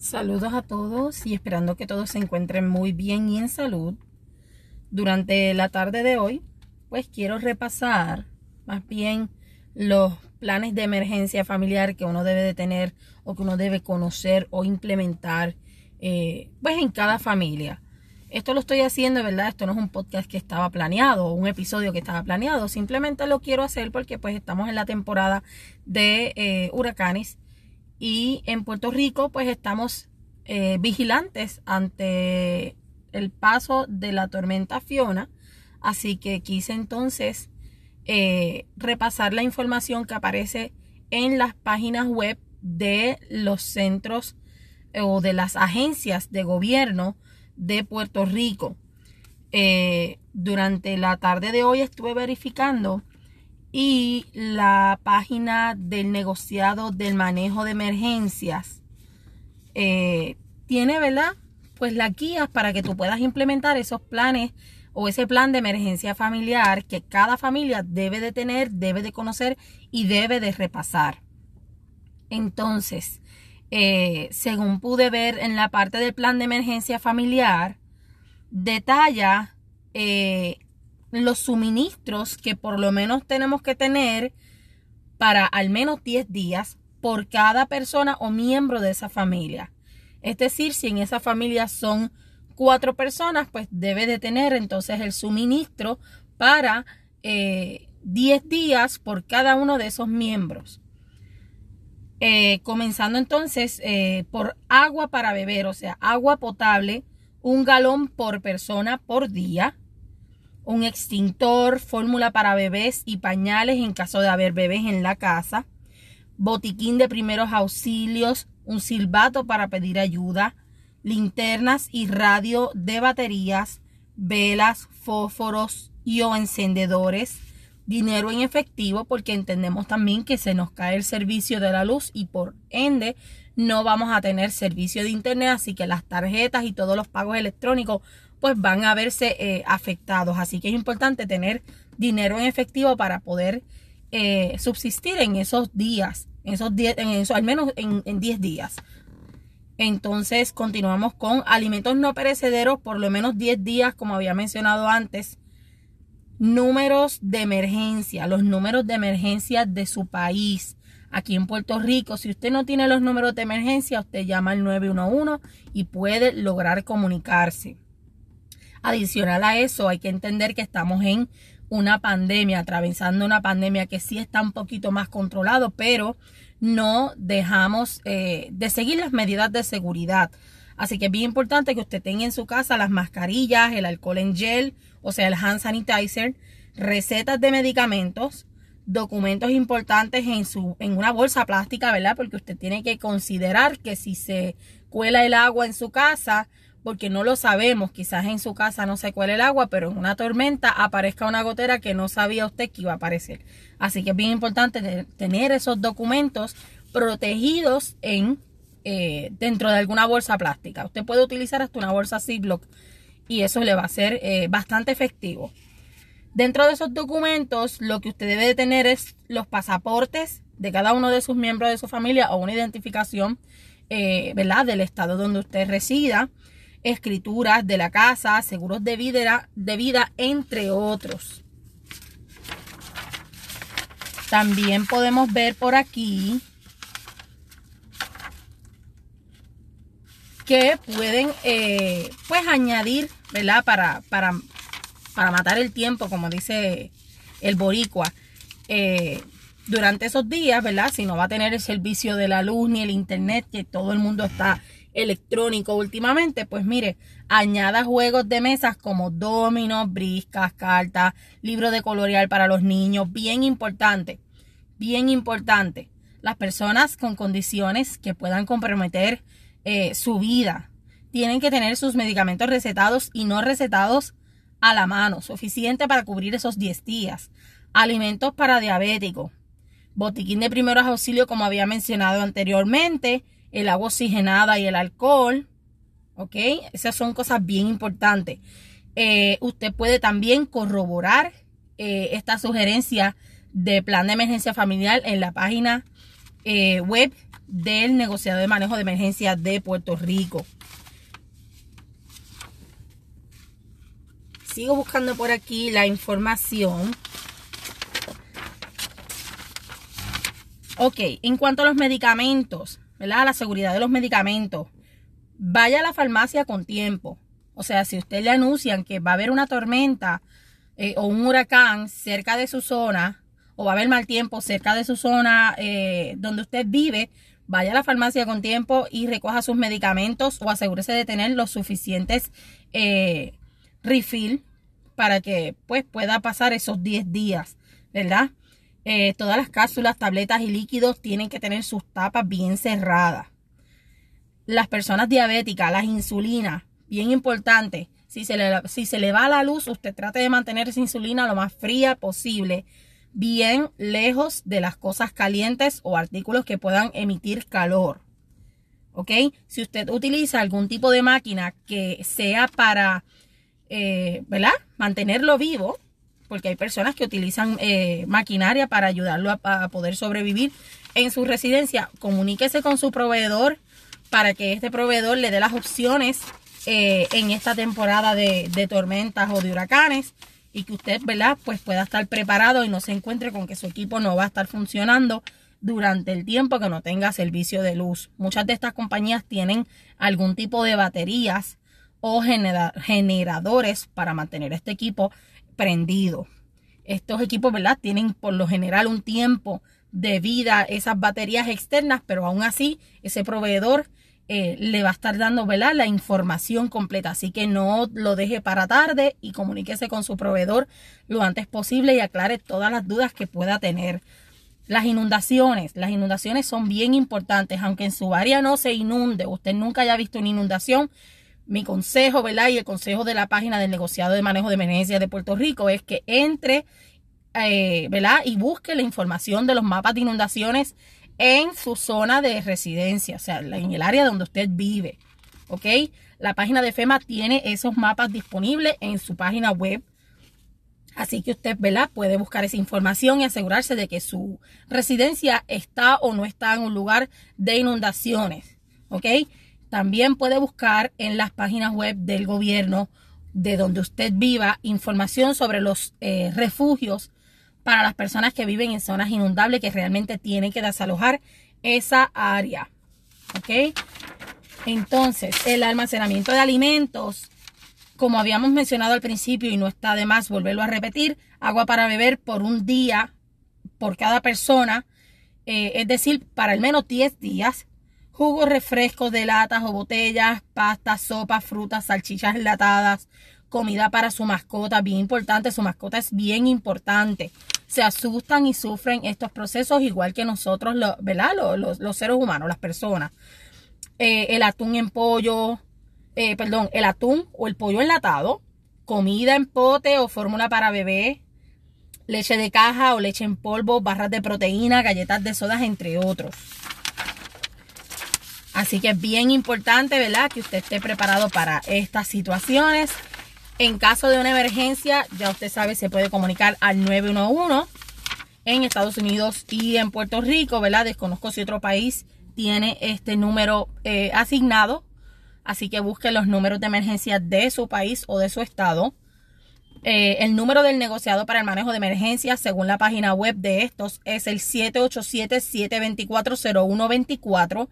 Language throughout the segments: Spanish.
Saludos a todos y esperando que todos se encuentren muy bien y en salud. Durante la tarde de hoy, pues quiero repasar más bien los planes de emergencia familiar que uno debe de tener o que uno debe conocer o implementar eh, pues en cada familia. Esto lo estoy haciendo, ¿verdad? Esto no es un podcast que estaba planeado o un episodio que estaba planeado. Simplemente lo quiero hacer porque pues estamos en la temporada de eh, huracanes y en Puerto Rico pues estamos eh, vigilantes ante el paso de la tormenta Fiona. Así que quise entonces eh, repasar la información que aparece en las páginas web de los centros eh, o de las agencias de gobierno de Puerto Rico. durante la tarde de hoy estuve verificando y la página del negociado del manejo de emergencias eh, tiene, ¿verdad? Pues las guías para que tú puedas implementar esos planes o ese plan de emergencia familiar que cada familia debe de tener, debe de conocer y debe de repasar. Entonces, eh, según pude ver en la parte del plan de emergencia familiar, detalla eh, los suministros que por lo menos tenemos que tener para al menos 10 días por cada persona o miembro de esa familia. Es decir, si en esa familia son cuatro personas, pues debe de tener entonces el suministro para 10 eh, días por cada uno de esos miembros. Eh, comenzando entonces eh, por agua para beber, o sea, agua potable, un galón por persona por día un extintor, fórmula para bebés y pañales en caso de haber bebés en la casa, botiquín de primeros auxilios, un silbato para pedir ayuda, linternas y radio de baterías, velas, fósforos y o encendedores, dinero en efectivo porque entendemos también que se nos cae el servicio de la luz y por ende no vamos a tener servicio de internet, así que las tarjetas y todos los pagos electrónicos pues van a verse eh, afectados. Así que es importante tener dinero en efectivo para poder eh, subsistir en esos días, en esos días, en eso, al menos en 10 días. Entonces continuamos con alimentos no perecederos por lo menos 10 días, como había mencionado antes. Números de emergencia, los números de emergencia de su país. Aquí en Puerto Rico, si usted no tiene los números de emergencia, usted llama al 911 y puede lograr comunicarse. Adicional a eso, hay que entender que estamos en una pandemia, atravesando una pandemia que sí está un poquito más controlado, pero no dejamos eh, de seguir las medidas de seguridad. Así que es bien importante que usted tenga en su casa las mascarillas, el alcohol en gel, o sea, el hand sanitizer, recetas de medicamentos, documentos importantes en su en una bolsa plástica, ¿verdad? Porque usted tiene que considerar que si se cuela el agua en su casa, porque no lo sabemos, quizás en su casa no se cuele el agua, pero en una tormenta aparezca una gotera que no sabía usted que iba a aparecer. Así que es bien importante tener esos documentos protegidos en eh, dentro de alguna bolsa plástica. Usted puede utilizar hasta una bolsa Ziploc y eso le va a ser eh, bastante efectivo. Dentro de esos documentos, lo que usted debe de tener es los pasaportes de cada uno de sus miembros de su familia o una identificación, eh, ¿verdad? Del estado donde usted resida escrituras de la casa, seguros de vida, de vida, entre otros. También podemos ver por aquí que pueden eh, pues añadir, ¿verdad? Para, para, para, matar el tiempo, como dice el boricua. Eh, durante esos días, ¿verdad? Si no va a tener el servicio de la luz ni el internet, que todo el mundo está electrónico últimamente, pues mire, añada juegos de mesas como dominos, briscas, cartas, libro de colorear para los niños, bien importante, bien importante. Las personas con condiciones que puedan comprometer eh, su vida tienen que tener sus medicamentos recetados y no recetados a la mano, suficiente para cubrir esos 10 días. Alimentos para diabéticos, botiquín de primeros auxilios como había mencionado anteriormente, el agua oxigenada y el alcohol. ¿Ok? Esas son cosas bien importantes. Eh, usted puede también corroborar eh, esta sugerencia de plan de emergencia familiar en la página eh, web del negociado de manejo de emergencia de Puerto Rico. Sigo buscando por aquí la información. Ok, en cuanto a los medicamentos, ¿verdad? La seguridad de los medicamentos. Vaya a la farmacia con tiempo. O sea, si usted le anuncian que va a haber una tormenta eh, o un huracán cerca de su zona, o va a haber mal tiempo cerca de su zona eh, donde usted vive, vaya a la farmacia con tiempo y recoja sus medicamentos o asegúrese de tener los suficientes eh, refill para que pues pueda pasar esos 10 días, ¿verdad? Eh, todas las cápsulas, tabletas y líquidos tienen que tener sus tapas bien cerradas. Las personas diabéticas, las insulinas, bien importante. Si se, le, si se le va la luz, usted trate de mantener esa insulina lo más fría posible, bien lejos de las cosas calientes o artículos que puedan emitir calor. ¿Ok? Si usted utiliza algún tipo de máquina que sea para, eh, ¿verdad? Mantenerlo vivo, porque hay personas que utilizan eh, maquinaria para ayudarlo a, poder sobrevivir en su residencia. Comuníquese con su proveedor para que este proveedor le dé las opciones eh, en esta temporada de, tormentas o de huracanes y que usted, ¿verdad? Pues pueda estar preparado y no se encuentre con que su equipo no va a estar funcionando durante el tiempo que no tenga servicio de luz. Muchas de estas compañías tienen algún tipo de baterías o generadores para mantener este equipo prendido. Estos equipos, ¿verdad? Tienen por lo general un tiempo de vida esas baterías externas, pero aún así ese proveedor eh, le va a estar dando, ¿verdad? La información completa. Así que no lo deje para tarde y comuníquese con su proveedor lo antes posible y aclare todas las dudas que pueda tener. Las inundaciones, las inundaciones son bien importantes, aunque en su área no se inunde, usted nunca haya visto una inundación, mi consejo, ¿verdad? Y el consejo de la página del negociado de manejo de emergencia de Puerto Rico es que entre, eh, ¿verdad? Y busque la información de los mapas de inundaciones en su zona de residencia, o sea, en el área donde usted vive, ¿ok? La página de FEMA tiene esos mapas disponibles en su página web. Así que usted, ¿verdad? Puede buscar esa información y asegurarse de que su residencia está o no está en un lugar de inundaciones, ¿ok? También puede buscar en las páginas web del gobierno de donde usted viva información sobre los eh, refugios para las personas que viven en zonas inundables que realmente tienen que desalojar esa área. ¿Ok? Entonces, el almacenamiento de alimentos, como habíamos mencionado al principio y no está de más volverlo a repetir, agua para beber por un día por cada persona, eh, es decir, para al menos 10 días jugos, refrescos de latas o botellas, pastas, sopas, frutas, salchichas enlatadas, comida para su mascota, bien importante, su mascota es bien importante. Se asustan y sufren estos procesos igual que nosotros, ¿verdad? Los, seres humanos, las personas. Eh, el atún en pollo, eh, perdón, el atún o el pollo enlatado, comida en pote o fórmula para bebé, leche de caja o leche en polvo, barras de proteína, galletas de sodas, entre otros. Así que es bien importante, ¿verdad? Que usted esté preparado para estas situaciones. En caso de una emergencia, ya usted sabe, se puede comunicar al 911 en Estados Unidos y en Puerto Rico, ¿verdad? Desconozco si otro país tiene este número eh, asignado. Así que busque los números de emergencia de su país o de su estado. Eh, el número del negociado para el manejo de emergencias, según la página web de estos, es el 787-724-0124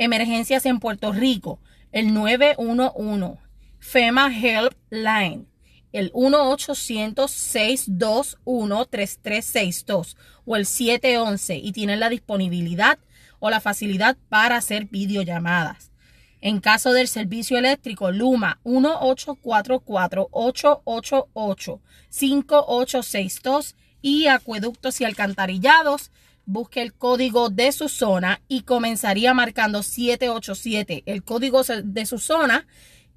Emergencias en Puerto Rico, el 911. FEMA Helpline, el 1-800-621-3362 o el 711 y tienen la disponibilidad o la facilidad para hacer videollamadas. En caso del servicio eléctrico, Luma 1844-888-5862 y acueductos y alcantarillados busque el código de su zona y comenzaría marcando 787, el código de su zona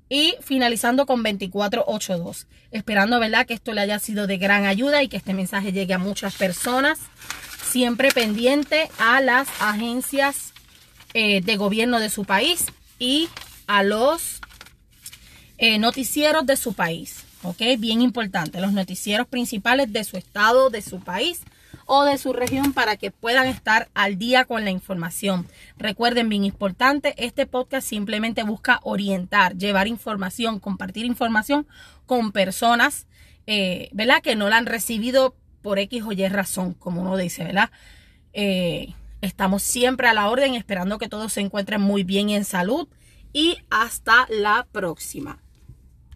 y finalizando con 2482. Esperando, ¿verdad? Que esto le haya sido de gran ayuda y que este mensaje llegue a muchas personas. Siempre pendiente a las agencias eh, de gobierno de su país y a los eh, noticieros de su país. ¿Ok? Bien importante. Los noticieros principales de su estado, de su país o de su región para que puedan estar al día con la información. Recuerden, bien importante, este podcast simplemente busca orientar, llevar información, compartir información con personas, eh, ¿verdad? Que no la han recibido por X o Y razón, como uno dice, ¿verdad? Eh, estamos siempre a la orden, esperando que todos se encuentren muy bien en salud y hasta la próxima.